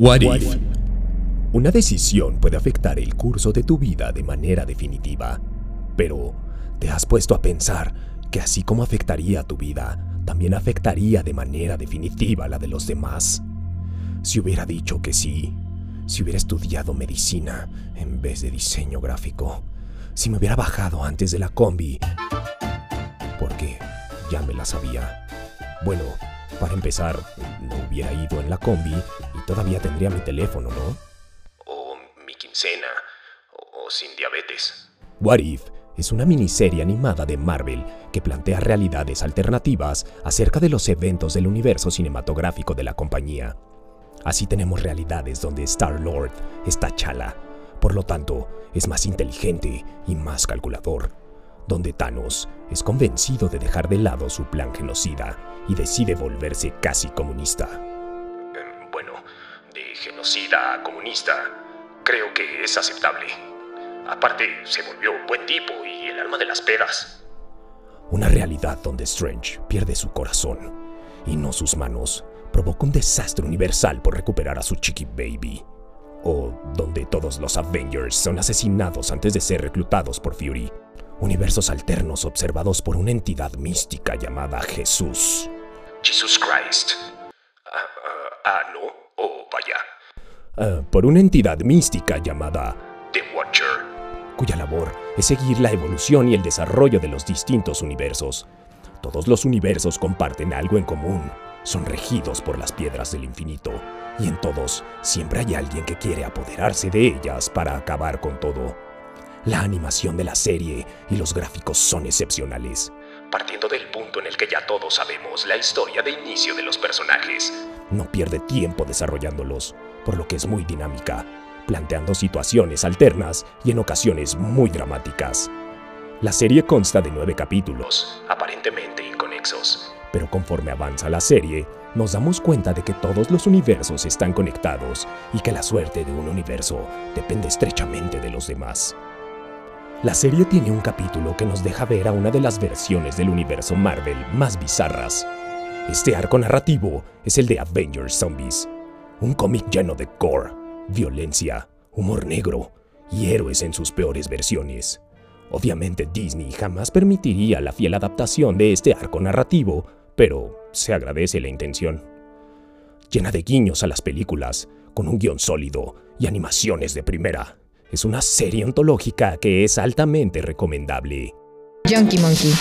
What if? Una decisión puede afectar el curso de tu vida de manera definitiva, pero ¿te has puesto a pensar que así como afectaría tu vida, también afectaría de manera definitiva la de los demás? Si hubiera dicho que sí, si hubiera estudiado medicina en vez de diseño gráfico, si me hubiera bajado antes de la combi, porque ya me la sabía. Bueno, para empezar, no hubiera ido en la combi todavía tendría mi teléfono, ¿no? O mi quincena, o, sin diabetes. What If es una miniserie animada de Marvel que plantea realidades alternativas acerca de los eventos del universo cinematográfico de la compañía. Así tenemos realidades donde Star-Lord está chala, por lo tanto es más inteligente y más calculador, donde Thanos es convencido de dejar de lado su plan genocida y decide volverse casi comunista. De genocida a comunista, creo que es aceptable. Aparte, se volvió buen tipo y el alma de las pedas. Una realidad donde Strange pierde su corazón y no sus manos provoca un desastre universal por recuperar a su chiqui baby. O donde todos los Avengers son asesinados antes de ser reclutados por Fury. Universos alternos observados por una entidad mística llamada Jesús. Jesus Christ. Ah, no, oh vaya. Ah, por una entidad mística llamada The Watcher, cuya labor es seguir la evolución y el desarrollo de los distintos universos. Todos los universos comparten algo en común, son regidos por las piedras del infinito, y en todos siempre hay alguien que quiere apoderarse de ellas para acabar con todo. La animación de la serie y los gráficos son excepcionales. Partiendo del punto en el que ya todos sabemos la historia de inicio de los personajes. No pierde tiempo desarrollándolos, por lo que es muy dinámica, planteando situaciones alternas y en ocasiones muy dramáticas. La serie consta de nueve capítulos, aparentemente inconexos. Pero conforme avanza la serie, nos damos cuenta de que todos los universos están conectados y que la suerte de un universo depende estrechamente de los demás. La serie tiene un capítulo que nos deja ver a una de las versiones del universo Marvel más bizarras. Este arco narrativo es el de Avengers Zombies, un cómic lleno de gore, violencia, humor negro y héroes en sus peores versiones. Obviamente Disney jamás permitiría la fiel adaptación de este arco narrativo, pero se agradece la intención. Llena de guiños a las películas, con un guion sólido y animaciones de primera es una serie ontológica que es altamente recomendable. Junkie Monkey